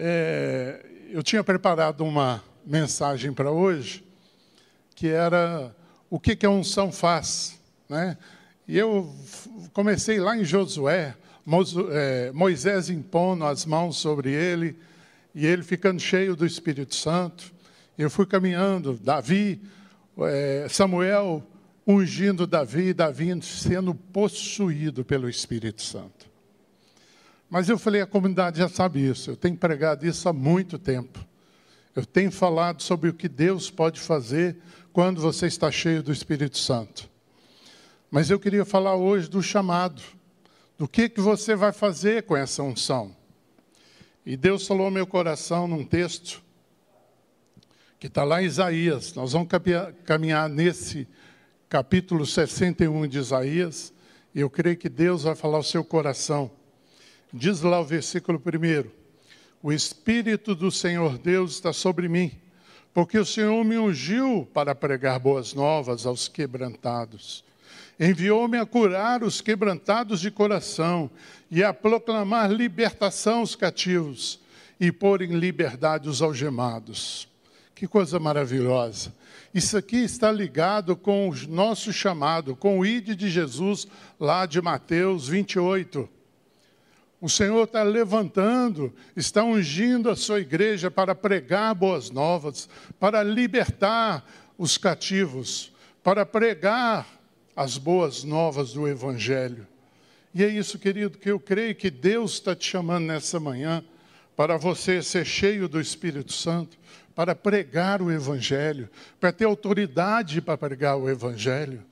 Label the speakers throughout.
Speaker 1: É, eu tinha preparado uma mensagem para hoje, que era o que, que a unção faz. Né? E eu comecei lá em Josué, é, Moisés impondo as mãos sobre ele, e ele ficando cheio do Espírito Santo. Eu fui caminhando, Davi, é, Samuel ungindo Davi, Davi sendo possuído pelo Espírito Santo. Mas eu falei, a comunidade já sabe isso, eu tenho pregado isso há muito tempo. Eu tenho falado sobre o que Deus pode fazer quando você está cheio do Espírito Santo. Mas eu queria falar hoje do chamado, do que, que você vai fazer com essa unção. E Deus falou ao meu coração num texto que está lá em Isaías. Nós vamos caminhar nesse capítulo 61 de Isaías. E eu creio que Deus vai falar ao seu coração. Diz lá o versículo primeiro: O Espírito do Senhor Deus está sobre mim, porque o Senhor me ungiu para pregar boas novas aos quebrantados. Enviou-me a curar os quebrantados de coração e a proclamar libertação aos cativos e pôr em liberdade os algemados. Que coisa maravilhosa. Isso aqui está ligado com o nosso chamado, com o ID de Jesus, lá de Mateus 28. O Senhor está levantando, está ungindo a sua igreja para pregar boas novas, para libertar os cativos, para pregar as boas novas do Evangelho. E é isso, querido, que eu creio que Deus está te chamando nessa manhã para você ser cheio do Espírito Santo, para pregar o Evangelho, para ter autoridade para pregar o Evangelho.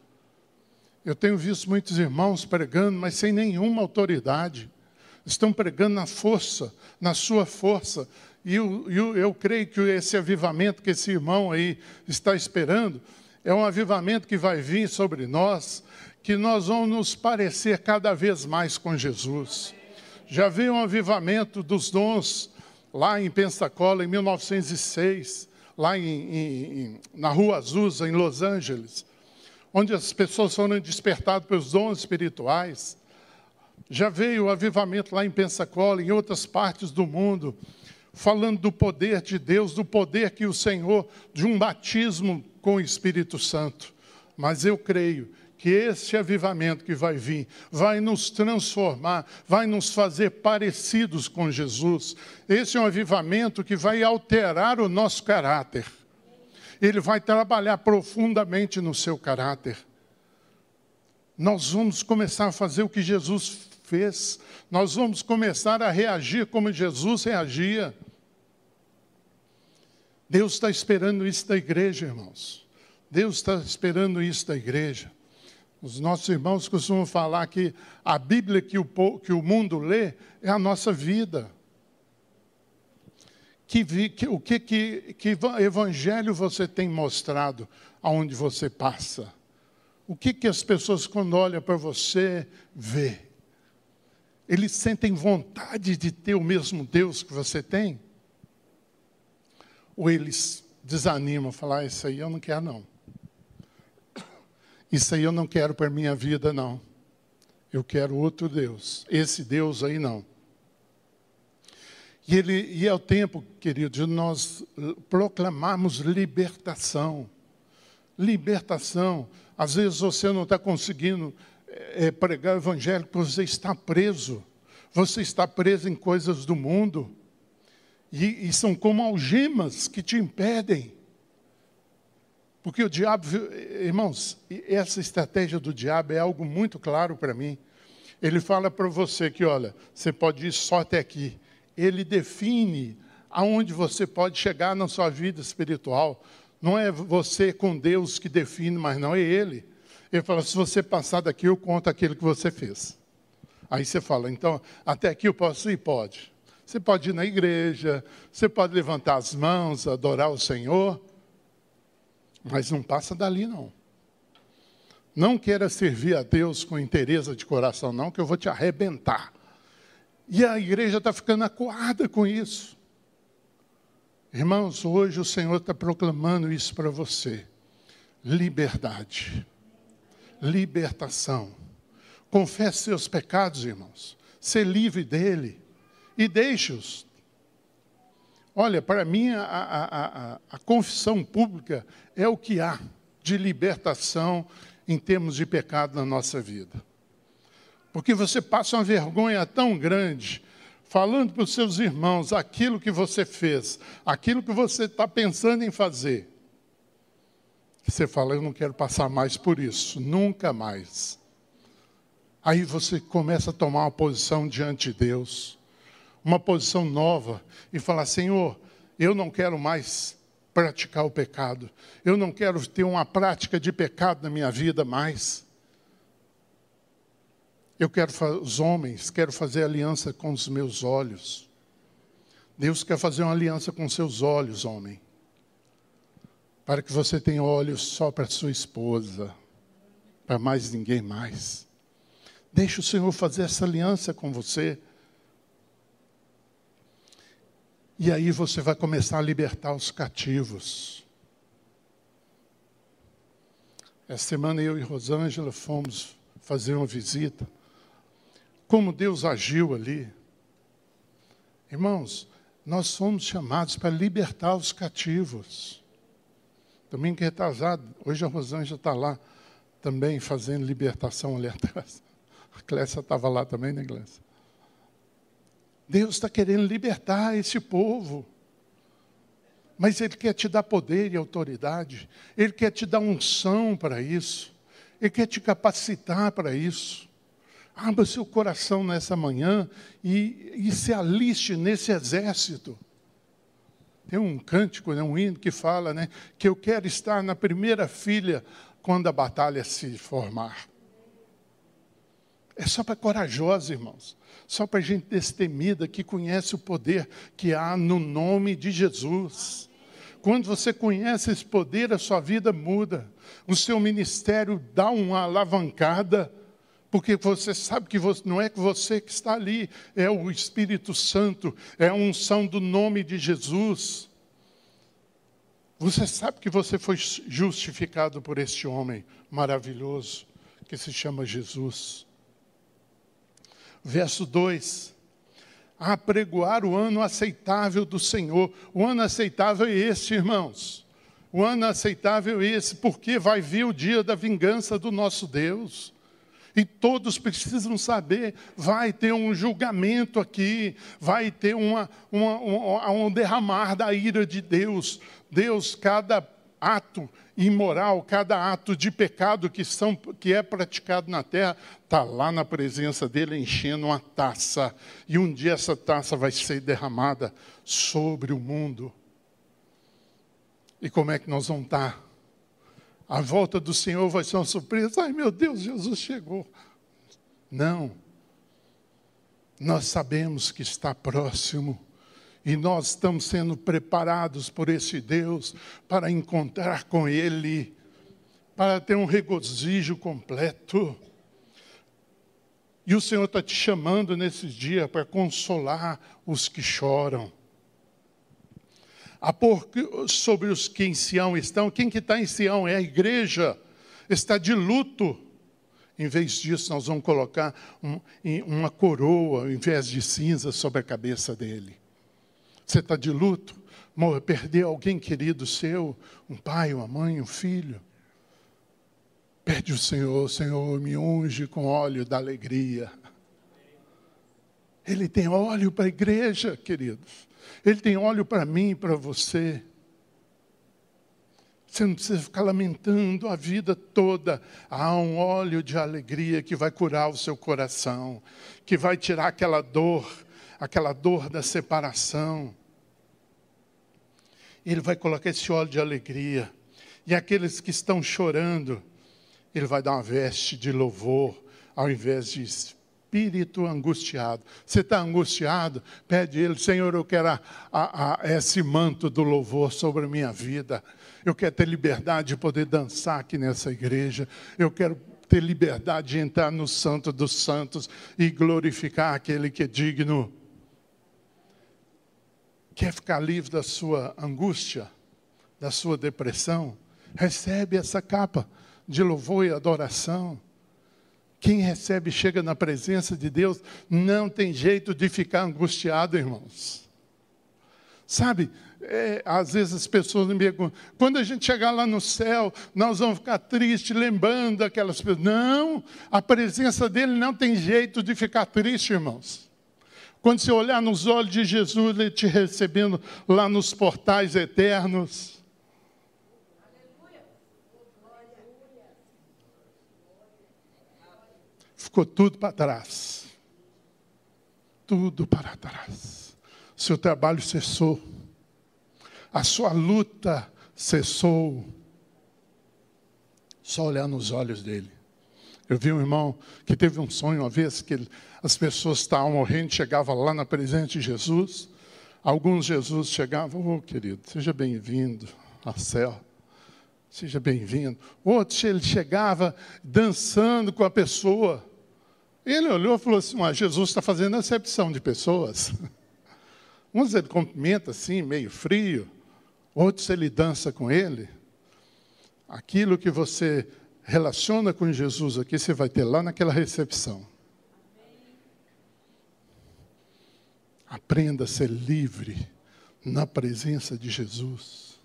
Speaker 1: Eu tenho visto muitos irmãos pregando, mas sem nenhuma autoridade estão pregando na força, na sua força. E eu, eu, eu creio que esse avivamento que esse irmão aí está esperando é um avivamento que vai vir sobre nós, que nós vamos nos parecer cada vez mais com Jesus. Já veio um avivamento dos dons lá em Pensacola, em 1906, lá em, em, na Rua Azusa, em Los Angeles, onde as pessoas foram despertadas pelos dons espirituais. Já veio o avivamento lá em Pensacola, em outras partes do mundo, falando do poder de Deus, do poder que o Senhor, de um batismo com o Espírito Santo. Mas eu creio que esse avivamento que vai vir vai nos transformar, vai nos fazer parecidos com Jesus. Esse é um avivamento que vai alterar o nosso caráter. Ele vai trabalhar profundamente no seu caráter. Nós vamos começar a fazer o que Jesus fez. Nós vamos começar a reagir como Jesus reagia. Deus está esperando isso da igreja, irmãos. Deus está esperando isso da igreja. Os nossos irmãos costumam falar que a Bíblia que o, que o mundo lê é a nossa vida. Que, que, o que, que, que evangelho você tem mostrado aonde você passa? O que, que as pessoas, quando olham para você, vê? Eles sentem vontade de ter o mesmo Deus que você tem? Ou eles desanimam, falar, ah, isso aí eu não quero não. Isso aí eu não quero para minha vida não. Eu quero outro Deus. Esse Deus aí não. E, ele, e é o tempo, querido, de nós proclamarmos libertação. Libertação. Às vezes você não está conseguindo é, pregar o evangelho você está preso. Você está preso em coisas do mundo. E, e são como algemas que te impedem. Porque o diabo, irmãos, essa estratégia do diabo é algo muito claro para mim. Ele fala para você que, olha, você pode ir só até aqui. Ele define aonde você pode chegar na sua vida espiritual. Não é você com Deus que define, mas não é Ele. Ele fala: se você passar daqui, eu conto aquilo que você fez. Aí você fala: então, até aqui eu posso ir? Pode. Você pode ir na igreja, você pode levantar as mãos, adorar o Senhor, mas não passa dali, não. Não queira servir a Deus com interesse de coração, não, que eu vou te arrebentar. E a igreja está ficando acuada com isso. Irmãos, hoje o Senhor está proclamando isso para você: liberdade libertação. Confesse seus pecados, irmãos. Ser livre dele. E deixe-os. Olha, para mim, a, a, a, a, confissão pública é o que há de libertação em termos de pecado na nossa vida. Porque você passa uma vergonha tão grande falando para os seus irmãos aquilo que você fez, aquilo que você está pensando em fazer. Você fala, eu não quero passar mais por isso, nunca mais. Aí você começa a tomar uma posição diante de Deus, uma posição nova, e falar: Senhor, eu não quero mais praticar o pecado, eu não quero ter uma prática de pecado na minha vida mais. Eu quero, os homens, quero fazer aliança com os meus olhos. Deus quer fazer uma aliança com seus olhos, homem. Para que você tenha olhos só para sua esposa, para mais ninguém mais. Deixe o Senhor fazer essa aliança com você. E aí você vai começar a libertar os cativos. Essa semana eu e Rosângela fomos fazer uma visita. Como Deus agiu ali. Irmãos, nós somos chamados para libertar os cativos. Domingo retrasado, hoje a Rosângela está lá também fazendo libertação ali atrás. A Clécia estava lá também, né, Clécia? Deus está querendo libertar esse povo. Mas Ele quer te dar poder e autoridade. Ele quer te dar unção para isso. Ele quer te capacitar para isso. Abra seu coração nessa manhã e, e se aliste nesse exército. Tem um cântico, né, um hino que fala né, que eu quero estar na primeira filha quando a batalha se formar. É só para corajosos, irmãos. Só para gente destemida que conhece o poder que há no nome de Jesus. Quando você conhece esse poder, a sua vida muda. O seu ministério dá uma alavancada, porque você sabe que você, não é que você que está ali, é o Espírito Santo, é a unção do nome de Jesus. Você sabe que você foi justificado por este homem maravilhoso que se chama Jesus verso 2. Apregoar o ano aceitável do Senhor. O ano aceitável é este, irmãos. O ano aceitável é esse, porque vai vir o dia da vingança do nosso Deus. E todos precisam saber, vai ter um julgamento aqui, vai ter uma, uma, um, um derramar da ira de Deus. Deus, cada ato imoral, cada ato de pecado que, são, que é praticado na terra, está lá na presença dele enchendo uma taça. E um dia essa taça vai ser derramada sobre o mundo. E como é que nós vamos estar? A volta do Senhor vai ser uma surpresa. Ai meu Deus, Jesus chegou. Não. Nós sabemos que está próximo. E nós estamos sendo preparados por esse Deus para encontrar com Ele, para ter um regozijo completo. E o Senhor está te chamando nesses dias para consolar os que choram. A pôr sobre os que em Sião estão. Quem que está em Sião é a igreja. Está de luto. Em vez disso, nós vamos colocar um, uma coroa, ao invés de cinza, sobre a cabeça dele. Você está de luto? Perdeu alguém querido seu, um pai, uma mãe, um filho. Pede o Senhor, Senhor, me unge com óleo da alegria. Ele tem óleo para a igreja, queridos. Ele tem óleo para mim e para você. Você não precisa ficar lamentando a vida toda. Há um óleo de alegria que vai curar o seu coração, que vai tirar aquela dor, aquela dor da separação. Ele vai colocar esse óleo de alegria. E aqueles que estão chorando, Ele vai dar uma veste de louvor, ao invés de espírito angustiado. Você está angustiado? Pede Ele, Senhor, eu quero a, a, a esse manto do louvor sobre a minha vida. Eu quero ter liberdade de poder dançar aqui nessa igreja. Eu quero ter liberdade de entrar no Santo dos Santos e glorificar aquele que é digno. Quer ficar livre da sua angústia, da sua depressão? Recebe essa capa de louvor e adoração. Quem recebe chega na presença de Deus, não tem jeito de ficar angustiado, irmãos. Sabe, é, às vezes as pessoas me perguntam, quando a gente chegar lá no céu, nós vamos ficar tristes, lembrando aquelas pessoas. Não, a presença dele não tem jeito de ficar triste, irmãos. Quando você olhar nos olhos de Jesus, ele te recebendo lá nos portais eternos. Ficou tudo para trás. Tudo para trás. Seu trabalho cessou a sua luta cessou. Só olhar nos olhos dele. Eu vi um irmão que teve um sonho uma vez que as pessoas estavam morrendo, chegava lá na presença de Jesus. Alguns Jesus chegavam, oh querido, seja bem-vindo ao céu. Seja bem-vindo. Outros ele chegava dançando com a pessoa. Ele olhou e falou assim: Jesus está fazendo acepção de pessoas. Uns ele cumprimenta assim, meio frio outros ele dança com ele. Aquilo que você relaciona com Jesus aqui, você vai ter lá naquela recepção. Aprenda a ser livre na presença de Jesus.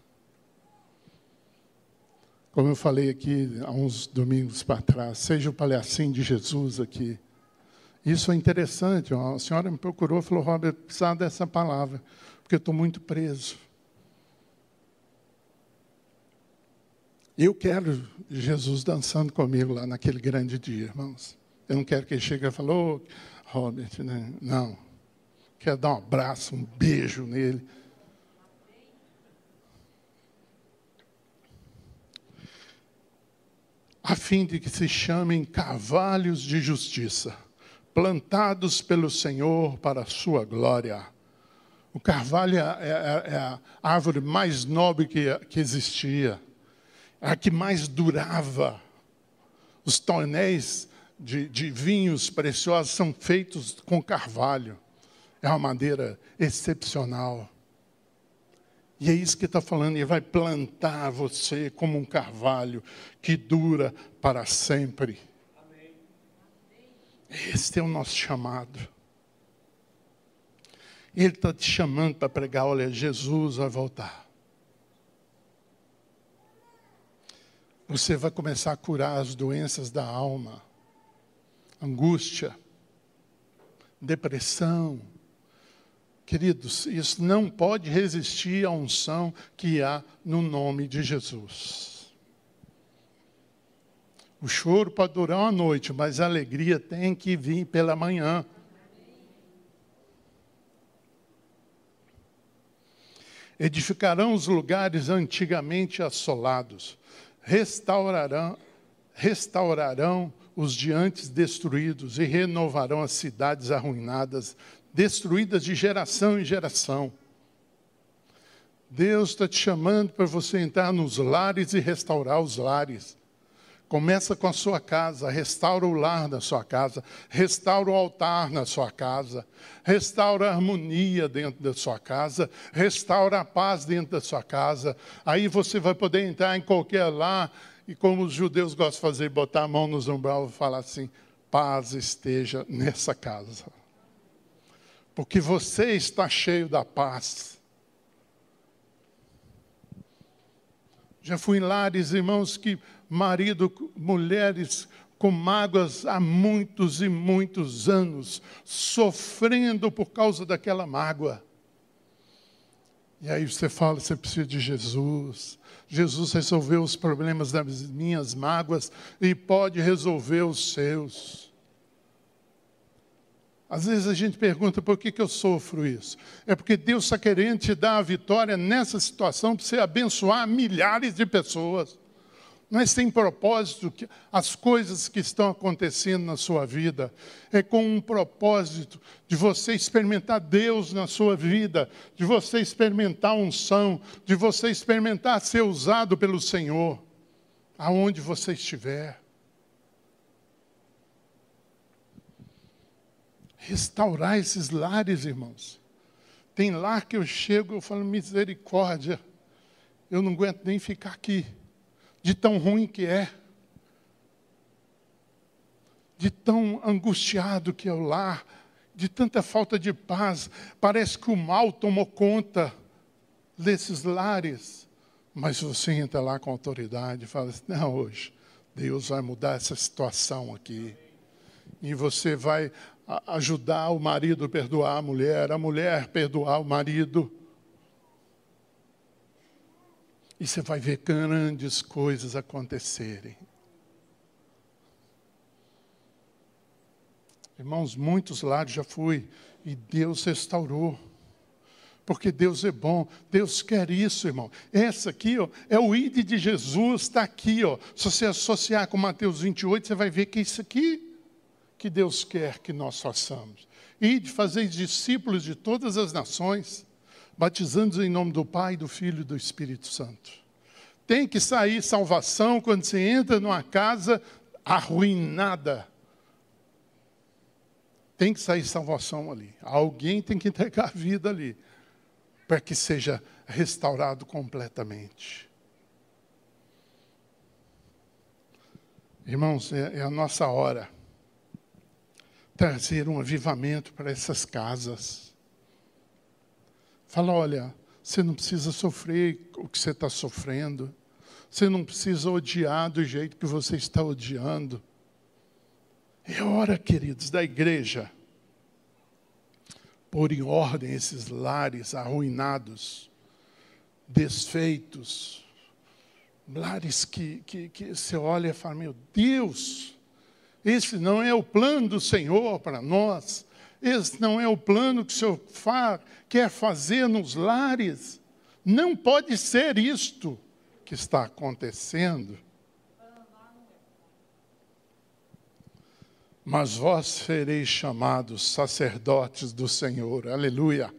Speaker 1: Como eu falei aqui há uns domingos para trás, seja o palhacinho de Jesus aqui. Isso é interessante. A senhora me procurou e falou: Robert, precisava dessa palavra, porque eu estou muito preso. Eu quero Jesus dançando comigo lá naquele grande dia, irmãos. Eu não quero que ele chegue e fale, oh, Robert, né? não. Quero dar um abraço, um beijo nele. A fim de que se chamem cavalos de justiça, plantados pelo Senhor para a sua glória. O carvalho é, é, é a árvore mais nobre que, que existia a que mais durava. Os tonéis de, de vinhos preciosos são feitos com carvalho. É uma madeira excepcional. E é isso que está falando, ele vai plantar você como um carvalho que dura para sempre. Este é o nosso chamado. Ele está te chamando para pregar: olha, Jesus vai voltar. você vai começar a curar as doenças da alma, angústia, depressão. Queridos, isso não pode resistir à unção que há no nome de Jesus. O choro pode durar uma noite, mas a alegria tem que vir pela manhã. Edificarão os lugares antigamente assolados restaurarão, restaurarão os de antes destruídos e renovarão as cidades arruinadas, destruídas de geração em geração. Deus está te chamando para você entrar nos lares e restaurar os lares. Começa com a sua casa, restaura o lar da sua casa, restaura o altar na sua casa, restaura a harmonia dentro da sua casa, restaura a paz dentro da sua casa. Aí você vai poder entrar em qualquer lar e, como os judeus gostam de fazer, botar a mão nos umbral e falar assim: paz esteja nessa casa. Porque você está cheio da paz. Já fui em lares, irmãos, que marido, mulheres com mágoas há muitos e muitos anos, sofrendo por causa daquela mágoa. E aí você fala, você precisa de Jesus. Jesus resolveu os problemas das minhas mágoas e pode resolver os seus. Às vezes a gente pergunta por que, que eu sofro isso. É porque Deus está querendo te dar a vitória nessa situação para você abençoar milhares de pessoas. Mas tem propósito que as coisas que estão acontecendo na sua vida é com um propósito de você experimentar Deus na sua vida, de você experimentar unção, de você experimentar ser usado pelo Senhor, aonde você estiver. restaurar esses lares, irmãos. Tem lar que eu chego, eu falo, misericórdia, eu não aguento nem ficar aqui, de tão ruim que é, de tão angustiado que é o lar, de tanta falta de paz, parece que o mal tomou conta desses lares, mas você entra lá com autoridade e fala assim, não, hoje Deus vai mudar essa situação aqui. E você vai ajudar o marido a perdoar a mulher, a mulher perdoar o marido. E você vai ver grandes coisas acontecerem. Irmãos, muitos lares já fui e Deus restaurou. Porque Deus é bom, Deus quer isso, irmão. Essa aqui ó, é o ID de Jesus, está aqui. Ó. Se você associar com Mateus 28, você vai ver que é isso aqui que Deus quer que nós façamos. E de fazer discípulos de todas as nações, batizando-os em nome do Pai, do Filho e do Espírito Santo. Tem que sair salvação quando você entra numa casa arruinada tem que sair salvação ali. Alguém tem que entregar a vida ali, para que seja restaurado completamente. Irmãos, é, é a nossa hora trazer um avivamento para essas casas. Fala, olha, você não precisa sofrer o que você está sofrendo. Você não precisa odiar do jeito que você está odiando. É hora, queridos, da igreja pôr em ordem esses lares arruinados, desfeitos, lares que, que, que você olha e fala: meu Deus, esse não é o plano do Senhor para nós, esse não é o plano que o Senhor quer fazer nos lares. Não pode ser isto que está acontecendo. mas vós sereis chamados sacerdotes do Senhor. Aleluia.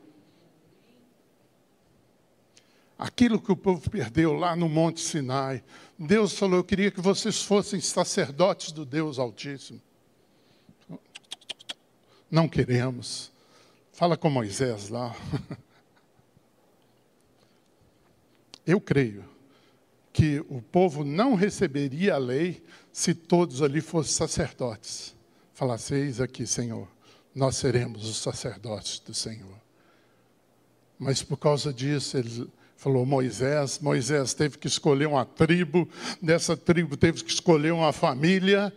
Speaker 1: Aquilo que o povo perdeu lá no Monte Sinai, Deus falou: Eu queria que vocês fossem sacerdotes do Deus Altíssimo. Não queremos. Fala com Moisés lá. Eu creio que o povo não receberia a lei se todos ali fossem sacerdotes falasseis aqui, Senhor, nós seremos os sacerdotes do Senhor. Mas por causa disso, ele falou Moisés, Moisés teve que escolher uma tribo, dessa tribo teve que escolher uma família,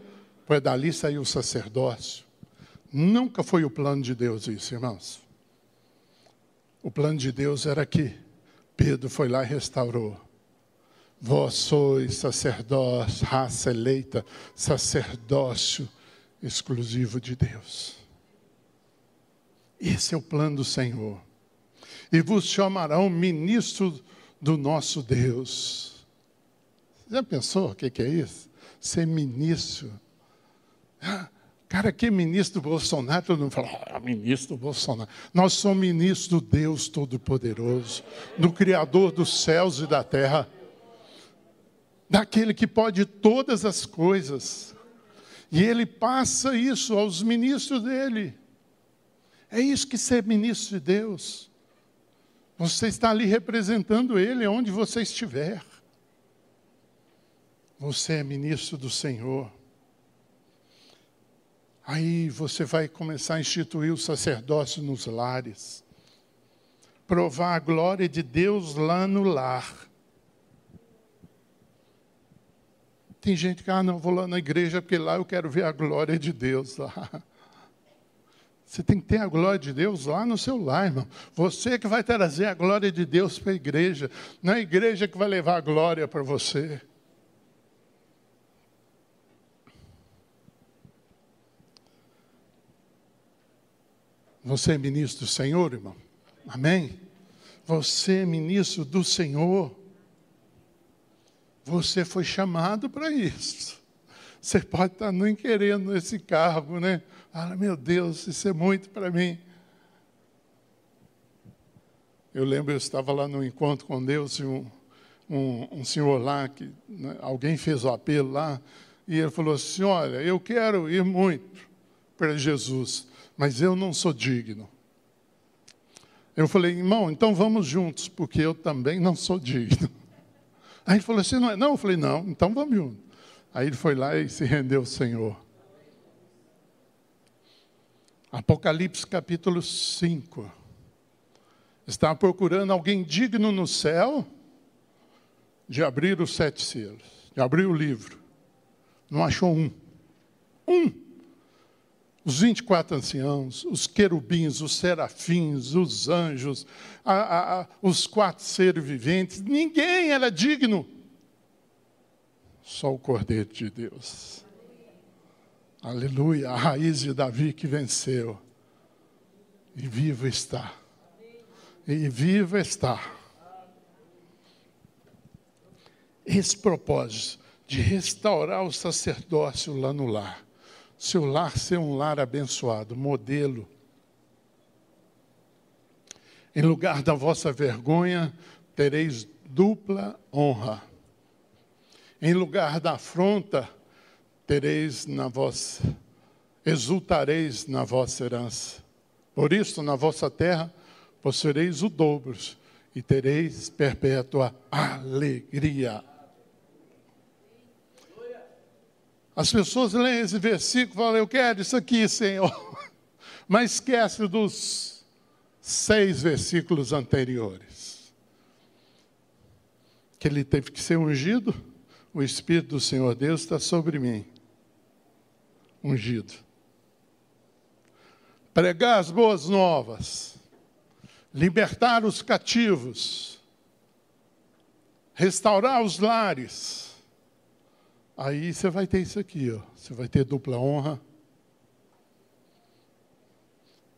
Speaker 1: para dali saiu o sacerdócio. Nunca foi o plano de Deus isso, irmãos. O plano de Deus era que Pedro foi lá e restaurou. Vós sois sacerdócio, raça eleita, sacerdócio exclusivo de Deus. Esse é o plano do Senhor. E vos chamarão ministro do nosso Deus. Já pensou o que, é isso? Ser ministro. Ah, cara, que ministro Bolsonaro? Todo mundo fala, ah, ministro Bolsonaro. Nós somos ministros do Deus Todo-Poderoso, do Criador dos céus e da terra, daquele que pode todas as coisas. E ele passa isso aos ministros dele. É isso que ser ministro de Deus. Você está ali representando ele onde você estiver. Você é ministro do Senhor. Aí você vai começar a instituir o sacerdócio nos lares. Provar a glória de Deus lá no lar. Tem gente que, ah, não, vou lá na igreja porque lá eu quero ver a glória de Deus lá. Você tem que ter a glória de Deus lá no seu lar, irmão. Você que vai trazer a glória de Deus para a igreja. Não é a igreja que vai levar a glória para você. Você é ministro do Senhor, irmão? Amém? Você é ministro do Senhor. Você foi chamado para isso. Você pode estar nem querendo esse cargo, né? Ah, meu Deus, isso é muito para mim. Eu lembro, eu estava lá no encontro com Deus e um, um, um senhor lá, que né, alguém fez o apelo lá, e ele falou assim: Olha, eu quero ir muito para Jesus, mas eu não sou digno. Eu falei, irmão, então vamos juntos, porque eu também não sou digno. Aí ele falou assim: não, é? não, eu falei: não, então vamos junto. Aí ele foi lá e se rendeu ao Senhor. Apocalipse capítulo 5. Estava procurando alguém digno no céu de abrir os sete selos, de abrir o livro. Não achou um. Um os 24 anciãos, os querubins, os serafins, os anjos, a, a, os quatro seres viventes, ninguém era digno. Só o Cordeiro de Deus. Aleluia, a raiz de Davi que venceu. E vivo está. E vivo está. Esse propósito de restaurar o sacerdócio lá no lar seu lar ser um lar abençoado, modelo. Em lugar da vossa vergonha, tereis dupla honra. Em lugar da afronta, tereis na vossa, exultareis na vossa herança. Por isso, na vossa terra, possuireis o dobro e tereis perpétua alegria. As pessoas leem esse versículo e falam, eu quero isso aqui, Senhor. Mas esquece dos seis versículos anteriores. Que ele teve que ser ungido, o Espírito do Senhor Deus está sobre mim. Ungido. Pregar as boas novas, libertar os cativos, restaurar os lares Aí você vai ter isso aqui, ó. Você vai ter dupla honra.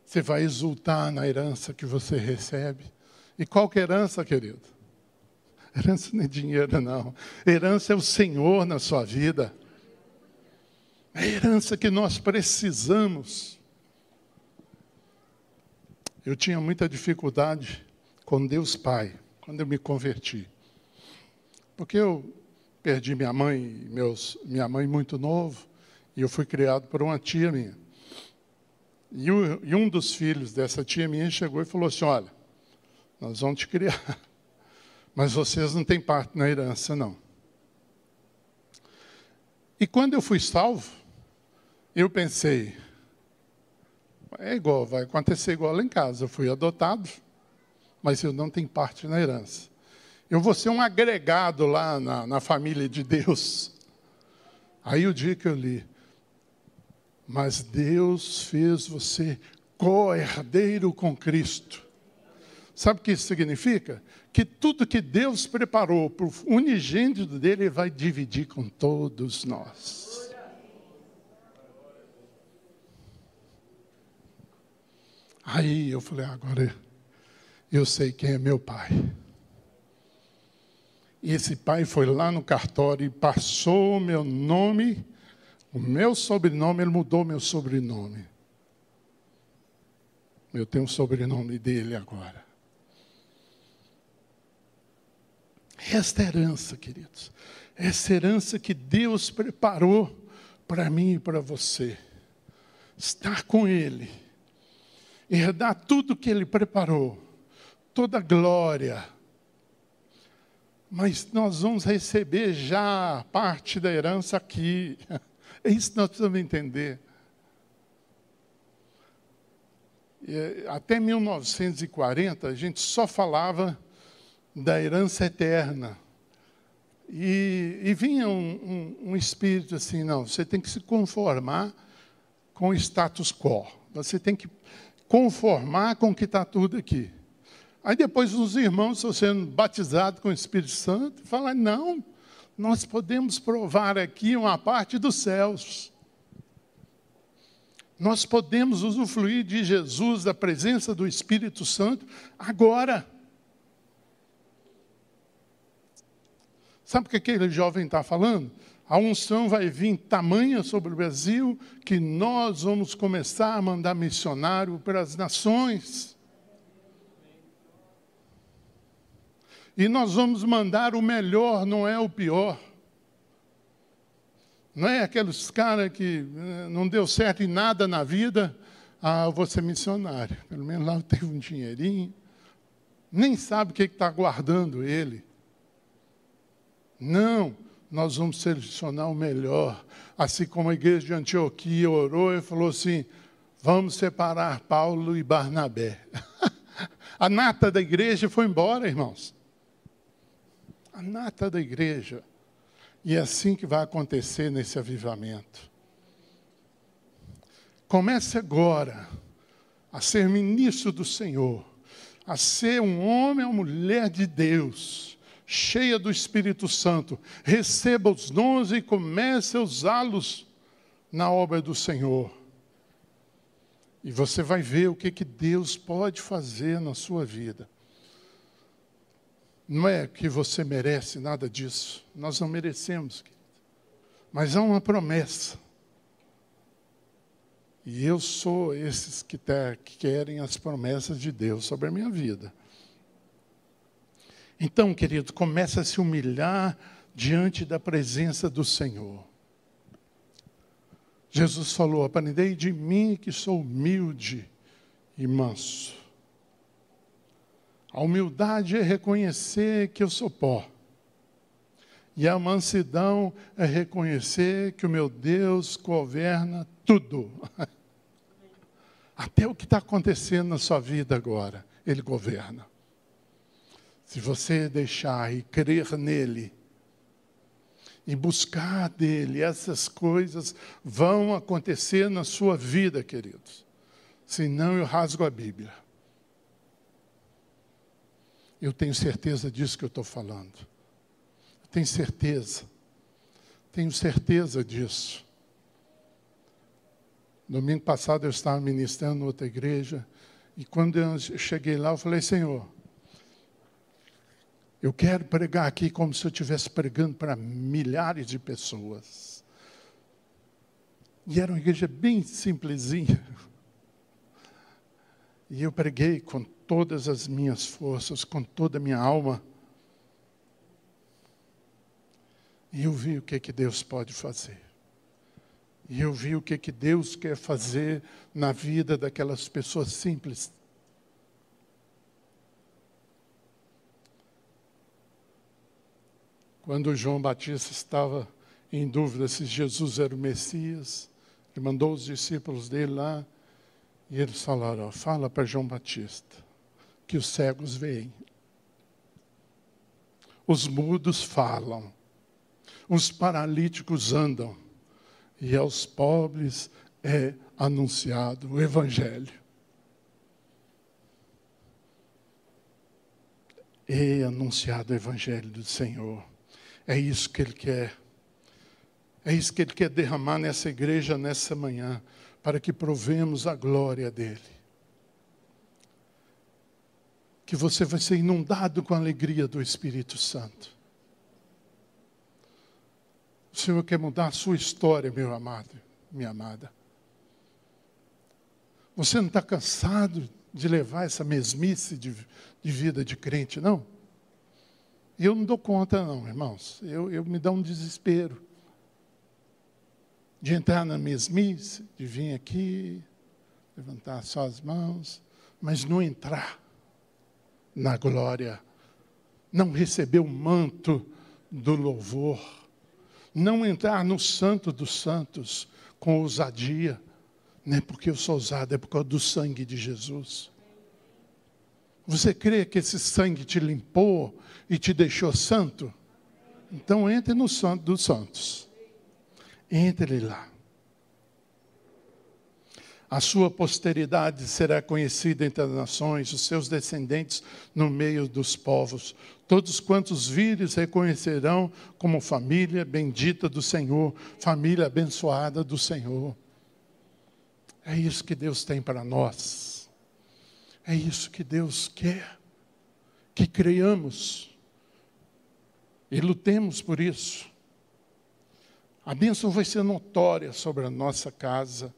Speaker 1: Você vai exultar na herança que você recebe. E qual que é herança, querido? Herança não é dinheiro, não. Herança é o Senhor na sua vida. É a herança que nós precisamos. Eu tinha muita dificuldade com Deus Pai, quando eu me converti. Porque eu perdi minha mãe, meus, minha mãe muito novo, e eu fui criado por uma tia minha. E, o, e um dos filhos dessa tia minha chegou e falou assim: Olha, nós vamos te criar, mas vocês não têm parte na herança, não. E quando eu fui salvo, eu pensei, é igual, vai acontecer igual lá em casa. Eu fui adotado, mas eu não tenho parte na herança. Eu vou ser um agregado lá na, na família de Deus. Aí o dia que eu li, mas Deus fez você co-herdeiro com Cristo. Sabe o que isso significa? Que tudo que Deus preparou para o unigênito dele, ele vai dividir com todos nós. Aí eu falei, agora eu sei quem é meu pai. E esse pai foi lá no cartório e passou o meu nome, o meu sobrenome, ele mudou meu sobrenome. Eu tenho o sobrenome dele agora. Esta herança, queridos, essa herança que Deus preparou para mim e para você. Estar com Ele, herdar tudo que Ele preparou, toda a glória, mas nós vamos receber já parte da herança aqui. É isso que nós precisamos entender. Até 1940, a gente só falava da herança eterna. E, e vinha um, um, um, espírito assim: não, você tem que se conformar com o status quo. Você tem que conformar com o que está tudo aqui. Aí depois os irmãos estão sendo batizados com o Espírito Santo e falam, não, nós podemos provar aqui uma parte dos céus. Nós podemos usufruir de Jesus, da presença do Espírito Santo, agora. Sabe o que aquele jovem está falando? A unção vai vir tamanha sobre o Brasil que nós vamos começar a mandar missionário para as nações. E nós vamos mandar o melhor, não é o pior. Não é aqueles caras que eh, não deu certo em nada na vida, ah, eu vou ser missionário. Pelo menos lá eu tenho um dinheirinho. Nem sabe o que está guardando ele. Não, nós vamos selecionar o melhor. Assim como a igreja de Antioquia orou e falou assim: vamos separar Paulo e Barnabé. A nata da igreja foi embora, irmãos. A nata da igreja. E é assim que vai acontecer nesse avivamento. Comece agora a ser ministro do Senhor, a ser um homem ou mulher de Deus, cheia do Espírito Santo. Receba os dons e comece a usá-los na obra do Senhor. E você vai ver o que, que Deus pode fazer na sua vida. Não é que você merece nada disso. Nós não merecemos. Mas há uma promessa. E eu sou esses que, ter, que querem as promessas de Deus sobre a minha vida. Então, querido, comece a se humilhar diante da presença do Senhor. Jesus falou: Aprendei de mim que sou humilde e manso. A humildade é reconhecer que eu sou pó. E a mansidão é reconhecer que o meu Deus governa tudo. Até o que está acontecendo na sua vida agora, Ele governa. Se você deixar e crer nele, e buscar dele, essas coisas vão acontecer na sua vida, queridos. Senão eu rasgo a Bíblia. Eu tenho certeza disso que eu estou falando. Tenho certeza. Tenho certeza disso. Domingo passado eu estava ministrando em outra igreja e quando eu cheguei lá eu falei, Senhor, eu quero pregar aqui como se eu estivesse pregando para milhares de pessoas. E era uma igreja bem simplesinha. E eu preguei com todas as minhas forças, com toda a minha alma. E eu vi o que, que Deus pode fazer. E eu vi o que, que Deus quer fazer na vida daquelas pessoas simples. Quando João Batista estava em dúvida se Jesus era o Messias, ele mandou os discípulos dele lá e eles falaram: ó, fala para João Batista que os cegos veem. Os mudos falam, os paralíticos andam, e aos pobres é anunciado o Evangelho. É anunciado o Evangelho do Senhor. É isso que Ele quer. É isso que Ele quer derramar nessa igreja nessa manhã, para que provemos a glória dEle que você vai ser inundado com a alegria do Espírito Santo. O Senhor quer mudar a sua história, meu amado, minha amada. Você não está cansado de levar essa mesmice de, de, vida de crente, não? Eu não dou conta, não, irmãos. Eu, eu me dá um desespero de entrar na mesmice, de vir aqui, levantar só as mãos, mas não entrar na glória, não receber o manto do louvor, não entrar no santo dos santos com ousadia, não é porque eu sou ousado, é por causa do sangue de Jesus. Você crê que esse sangue te limpou e te deixou santo? Então entre no santo dos santos. Entre lá. A sua posteridade será conhecida entre as nações, os seus descendentes no meio dos povos. Todos quantos vires reconhecerão como família bendita do Senhor, família abençoada do Senhor. É isso que Deus tem para nós. É isso que Deus quer. Que creiamos e lutemos por isso. A bênção vai ser notória sobre a nossa casa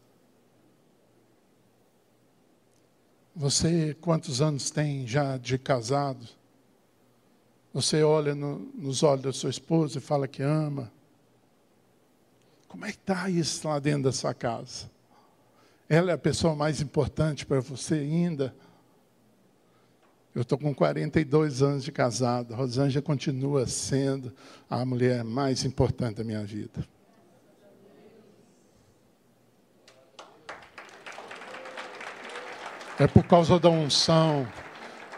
Speaker 1: Você, quantos anos tem já de casado? Você olha no, nos olhos da sua esposa e fala que ama. Como é que está isso lá dentro da sua casa? Ela é a pessoa mais importante para você ainda? Eu estou com 42 anos de casado. Rosângela continua sendo a mulher mais importante da minha vida. É por causa da unção,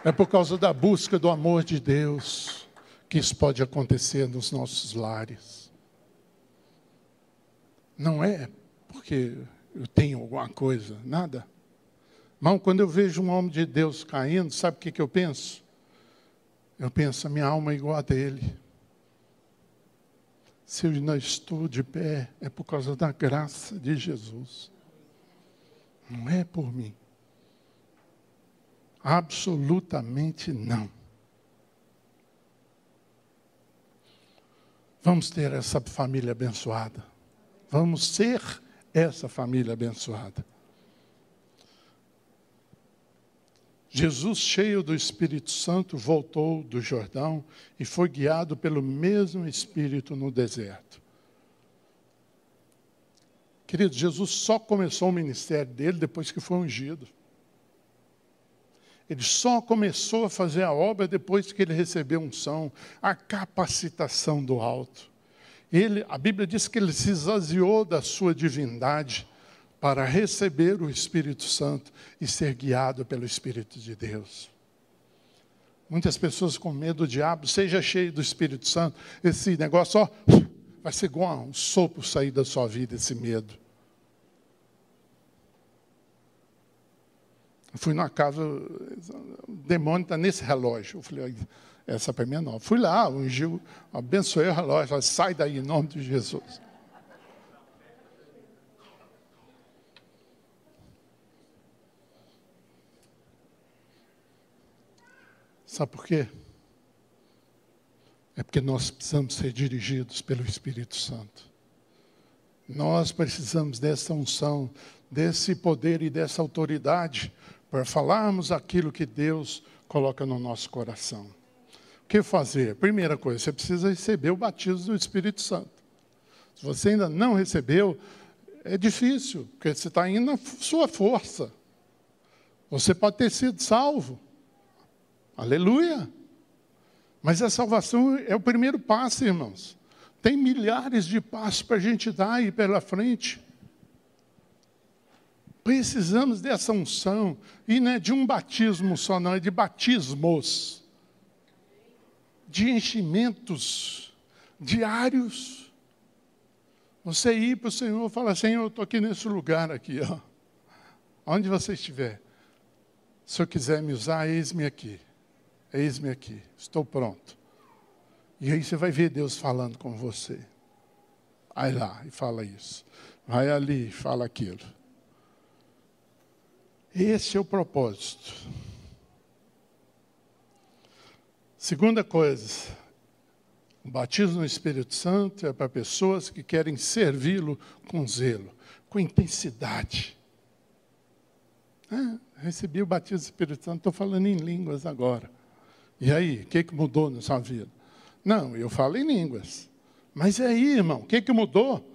Speaker 1: É por causa da busca do amor de Deus que isso pode acontecer nos nossos lares. Não é porque eu tenho alguma coisa, nada. Mas quando eu vejo um homem de Deus caindo, sabe o que, que eu penso? Eu penso, a minha alma é igual a dele. Se eu não estou de pé, é por causa da graça de Jesus. Não é por mim. Absolutamente não. Vamos ter essa família abençoada. Vamos ser essa família abençoada. Jesus, cheio do Espírito Santo, voltou do Jordão e foi guiado pelo mesmo Espírito no deserto. Querido, Jesus só começou o ministério dele depois que foi ungido. Ele só começou a fazer a obra depois que ele recebeu unção, a capacitação do alto. Ele, a Bíblia diz que ele se esvaziou da sua divindade para receber o Espírito Santo e ser guiado pelo Espírito de Deus. Muitas pessoas com medo do diabo, seja cheio do Espírito Santo, esse negócio ó, vai ser igual um sopro sair da sua vida, esse medo. Fui numa casa, o demônio está nesse relógio. Eu falei, essa para mim é nova. Fui lá, ungiu, abençoei o relógio, falei, sai daí em nome de Jesus. Sabe por quê? É porque nós precisamos ser dirigidos pelo Espírito Santo. Nós precisamos dessa unção, desse poder e dessa autoridade para falarmos aquilo que Deus coloca no nosso coração. O que fazer? Primeira coisa, você precisa receber o batismo do Espírito Santo. Se você ainda não recebeu, é difícil, porque você está indo na sua força. Você pode ter sido salvo. Aleluia! Mas a salvação é o primeiro passo, irmãos. Tem milhares de passos para a gente dar aí pela frente. Precisamos dessa unção. E não é de um batismo só, não, é de batismos. De enchimentos diários. Você ir para o Senhor e falar, Senhor, eu estou aqui nesse lugar aqui, ó. Onde você estiver. Se eu quiser me usar, eis-me aqui. Eis-me aqui. Estou pronto. E aí você vai ver Deus falando com você. Vai lá e fala isso. Vai ali e fala aquilo. Esse é o propósito. Segunda coisa, o batismo no Espírito Santo é para pessoas que querem servi-lo com zelo, com intensidade. Ah, recebi o batismo do Espírito Santo, estou falando em línguas agora. E aí, o que, que mudou na sua vida? Não, eu falo em línguas. Mas e aí, irmão, o que, que mudou?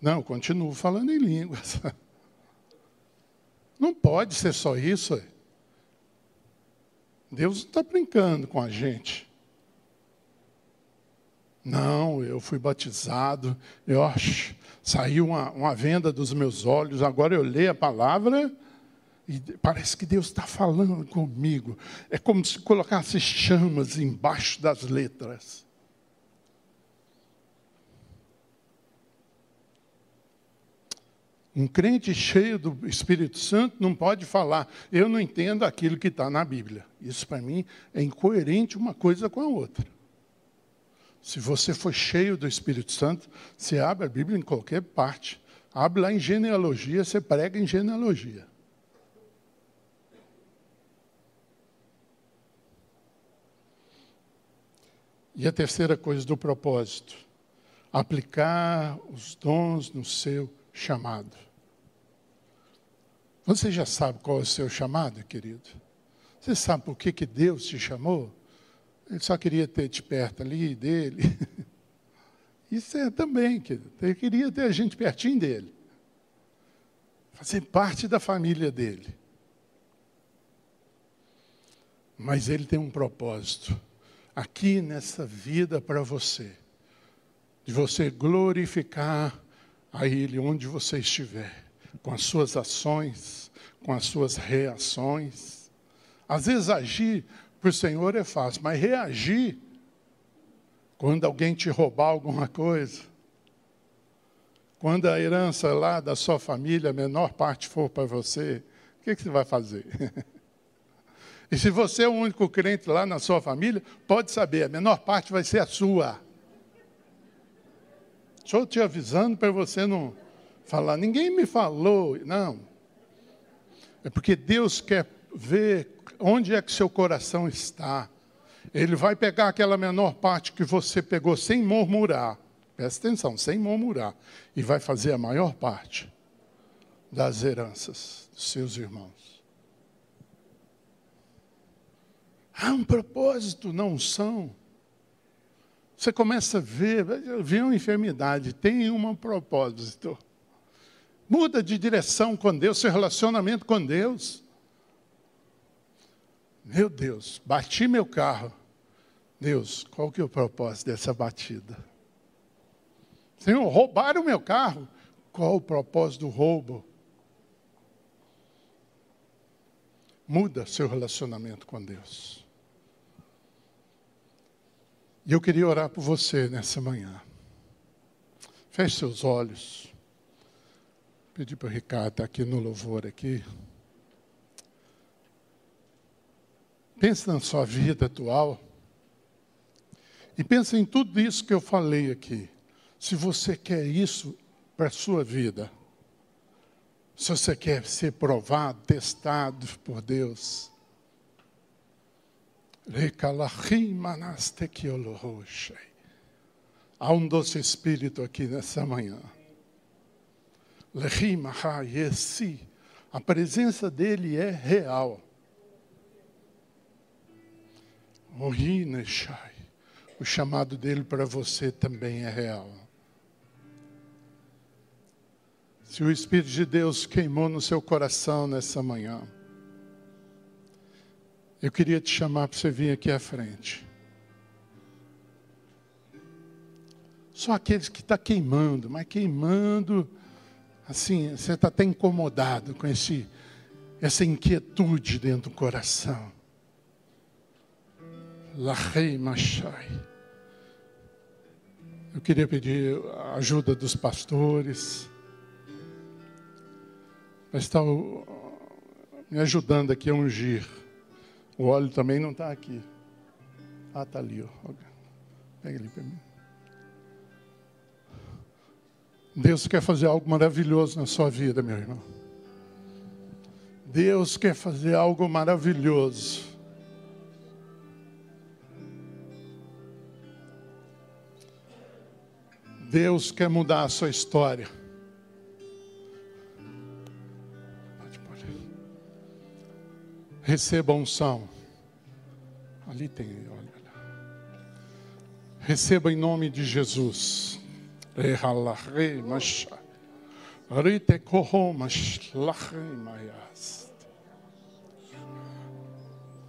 Speaker 1: Não, continuo falando em línguas. Não pode ser só isso. Deus não está brincando com a gente. Não, eu fui batizado, eu acho, saiu uma, uma venda dos meus olhos, agora eu leio a palavra e parece que Deus está falando comigo. É como se colocasse chamas embaixo das letras. Um crente cheio do Espírito Santo não pode falar, eu não entendo aquilo que está na Bíblia. Isso para mim é incoerente uma coisa com a outra. Se você for cheio do Espírito Santo, você abre a Bíblia em qualquer parte. Abre lá em genealogia, você prega em genealogia. E a terceira coisa do propósito, aplicar os dons no seu chamado. Você já sabe qual é o seu chamado, querido? Você sabe por que, que Deus te chamou? Ele só queria ter te perto ali dele. Isso é também, querido. Ele queria ter a gente pertinho dele. Fazer parte da família dele. Mas ele tem um propósito aqui nessa vida para você. De você glorificar a Ele onde você estiver, com as suas ações, com as suas reações. Às vezes agir para o Senhor é fácil, mas reagir quando alguém te roubar alguma coisa, quando a herança lá da sua família, a menor parte for para você, o que, que você vai fazer? e se você é o único crente lá na sua família, pode saber, a menor parte vai ser a sua. Estou te avisando para você não falar, ninguém me falou. Não. É porque Deus quer ver onde é que seu coração está. Ele vai pegar aquela menor parte que você pegou sem murmurar, presta atenção, sem murmurar, e vai fazer a maior parte das heranças dos seus irmãos. Há um propósito, não são. Você começa a ver, vê uma enfermidade, tem um propósito. Muda de direção com Deus, seu relacionamento com Deus. Meu Deus, bati meu carro. Deus, qual que é o propósito dessa batida? Senhor, roubaram o meu carro. Qual o propósito do roubo? Muda seu relacionamento com Deus. E eu queria orar por você nessa manhã. Feche seus olhos. Pedir para o Ricardo estar aqui no louvor aqui. Pense na sua vida atual. E pense em tudo isso que eu falei aqui. Se você quer isso para a sua vida, se você quer ser provado, testado por Deus, há um doce espírito aqui nessa manhã. A presença dele é real. O chamado dele para você também é real. Se o Espírito de Deus queimou no seu coração nessa manhã, eu queria te chamar para você vir aqui à frente. Só aqueles que estão tá queimando, mas queimando, assim, você está até incomodado com esse, essa inquietude dentro do coração. Lahei Machai. Eu queria pedir a ajuda dos pastores. Mas está me ajudando aqui a ungir. O óleo também não está aqui. Ah, está ali. Ó. Pega ali para mim. Deus quer fazer algo maravilhoso na sua vida, meu irmão. Deus quer fazer algo maravilhoso. Deus quer mudar a sua história. Receba unção. Ali tem, olha. Receba em nome de Jesus.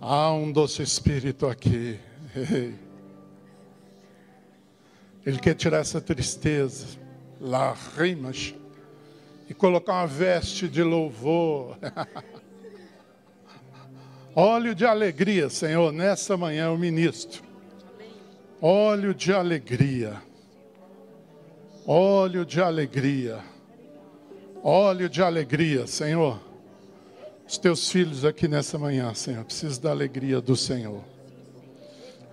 Speaker 1: Há um doce espírito aqui. Ele quer tirar essa tristeza, lá rimas, e colocar uma veste de louvor. Óleo de alegria, Senhor, nessa manhã o ministro. Óleo de alegria. Óleo de alegria. Óleo de alegria, Senhor. Os teus filhos aqui nessa manhã, Senhor, precisam da alegria do Senhor.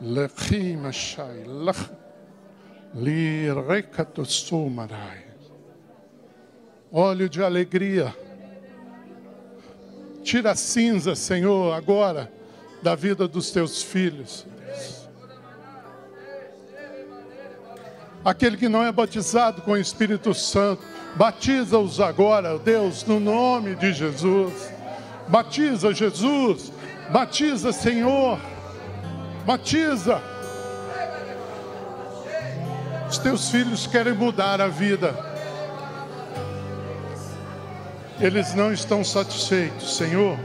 Speaker 1: Lechim, Shai, lech. Óleo de alegria. Tira a cinza, Senhor, agora da vida dos teus filhos. Aquele que não é batizado com o Espírito Santo, batiza-os agora, Deus, no nome de Jesus. Batiza, Jesus. Batiza, Senhor. Batiza. Os teus filhos querem mudar a vida. Eles não estão satisfeitos, Senhor.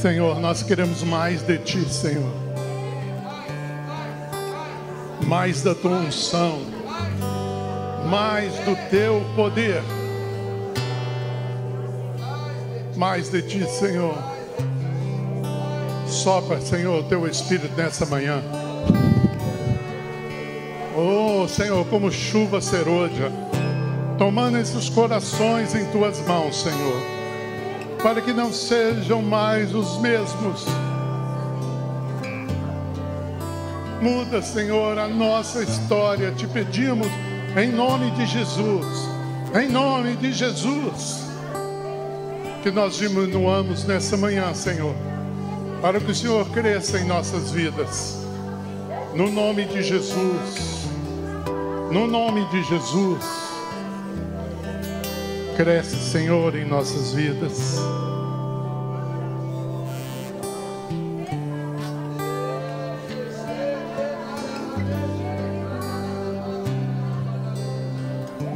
Speaker 1: Senhor, nós queremos mais de Ti, Senhor. Mais da Tua unção, mais do Teu poder, mais de Ti, Senhor. Sopra, Senhor, o Teu Espírito nessa manhã. Oh, Senhor, como chuva serôdia, tomando esses corações em Tuas mãos, Senhor para que não sejam mais os mesmos. Muda, Senhor, a nossa história, te pedimos, em nome de Jesus, em nome de Jesus, que nós diminuamos nessa manhã, Senhor, para que o Senhor cresça em nossas vidas, no nome de Jesus, no nome de Jesus. Cresce, Senhor, em nossas vidas.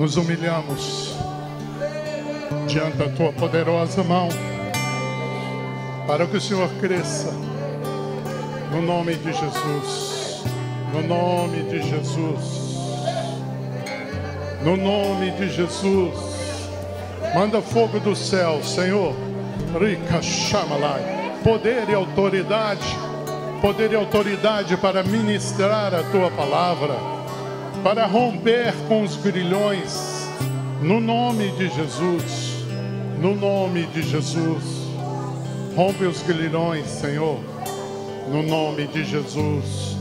Speaker 1: Nos humilhamos diante da tua poderosa mão, para que o Senhor cresça, no nome de Jesus, no nome de Jesus, no nome de Jesus. Manda fogo do céu, Senhor. Rica Shamalai. Poder e autoridade. Poder e autoridade para ministrar a tua palavra. Para romper com os grilhões. No nome de Jesus. No nome de Jesus. Rompe os grilhões, Senhor. No nome de Jesus.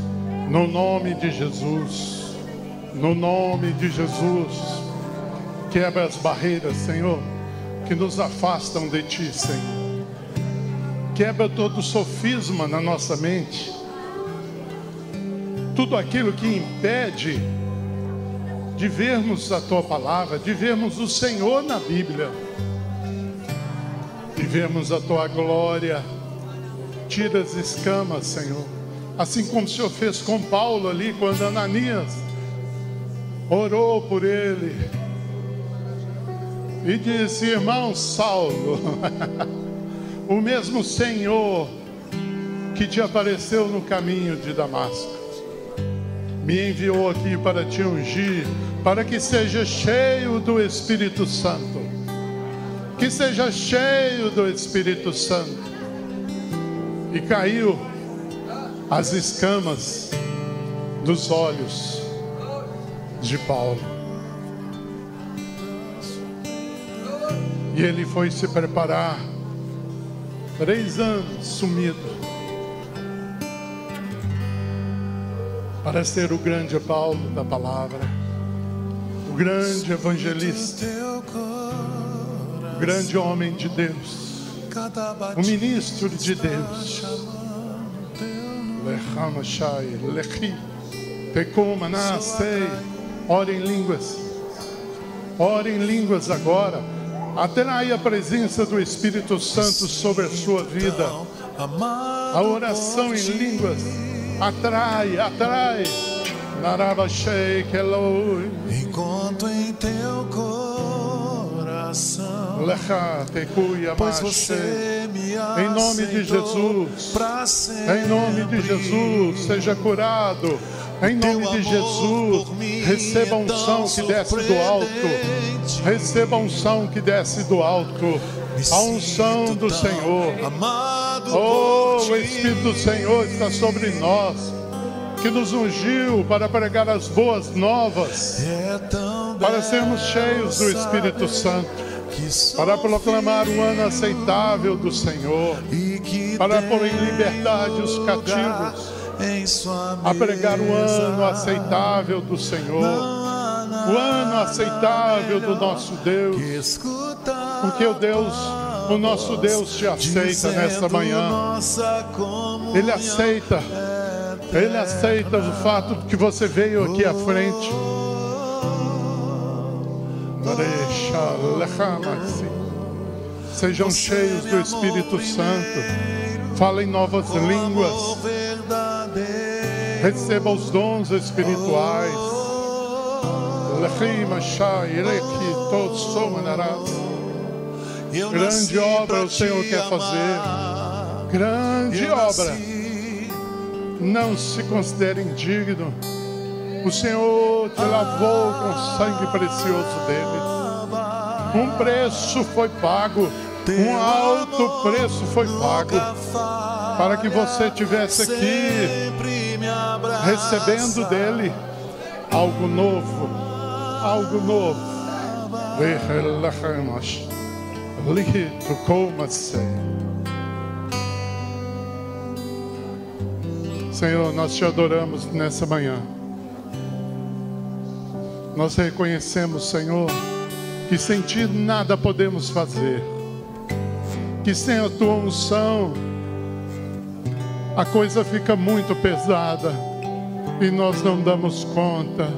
Speaker 1: No nome de Jesus. No nome de Jesus. Quebra as barreiras, Senhor, que nos afastam de Ti, Senhor. Quebra todo sofisma na nossa mente. Tudo aquilo que impede de vermos a Tua palavra, de vermos o Senhor na Bíblia, de vermos a Tua glória. Tira as escamas, Senhor. Assim como o Senhor fez com Paulo ali, quando Ananias orou por ele e disse: Irmão Saulo, o mesmo Senhor que te apareceu no caminho de Damasco, me enviou aqui para te ungir, para que seja cheio do Espírito Santo. Que seja cheio do Espírito Santo. E caiu as escamas dos olhos de Paulo. E ele foi se preparar. Três anos sumido. Para ser o grande Paulo da palavra. Grande evangelista. O grande homem de Deus. O ministro de Deus. Tecomanasei. Ore em línguas. Ore em línguas agora. Atrai a presença do Espírito Santo sobre a sua vida. A oração em línguas atrai, atrai.
Speaker 2: Enquanto em teu coração,
Speaker 1: pois você me em nome de Jesus, em nome de Jesus, seja curado em nome de Jesus, receba um unção que desce do alto. Receba um unção que desce do alto. A unção do Senhor. Oh, o Espírito do Senhor está sobre nós. Que nos ungiu para pregar as boas novas. Para sermos cheios do Espírito Santo. Para proclamar o ano aceitável do Senhor. Para pôr em liberdade os cativos a pregar o ano aceitável do Senhor, o ano aceitável do nosso Deus, porque o Deus, o nosso Deus te aceita nesta manhã. Ele aceita, ele aceita o fato de que você veio aqui à frente. Sejam cheios do Espírito Santo. Falem novas línguas receba os dons espirituais. Grande obra o Senhor quer fazer. grande obra. Não se considere indigno. O Senhor te lavou com o sangue precioso dele. Um preço foi pago, um alto preço foi pago para que você tivesse aqui recebendo dele algo novo, algo novo. Senhor, nós te adoramos nessa manhã. Nós reconhecemos, Senhor, que sem ti nada podemos fazer. Que sem a tua unção a coisa fica muito pesada e nós não damos conta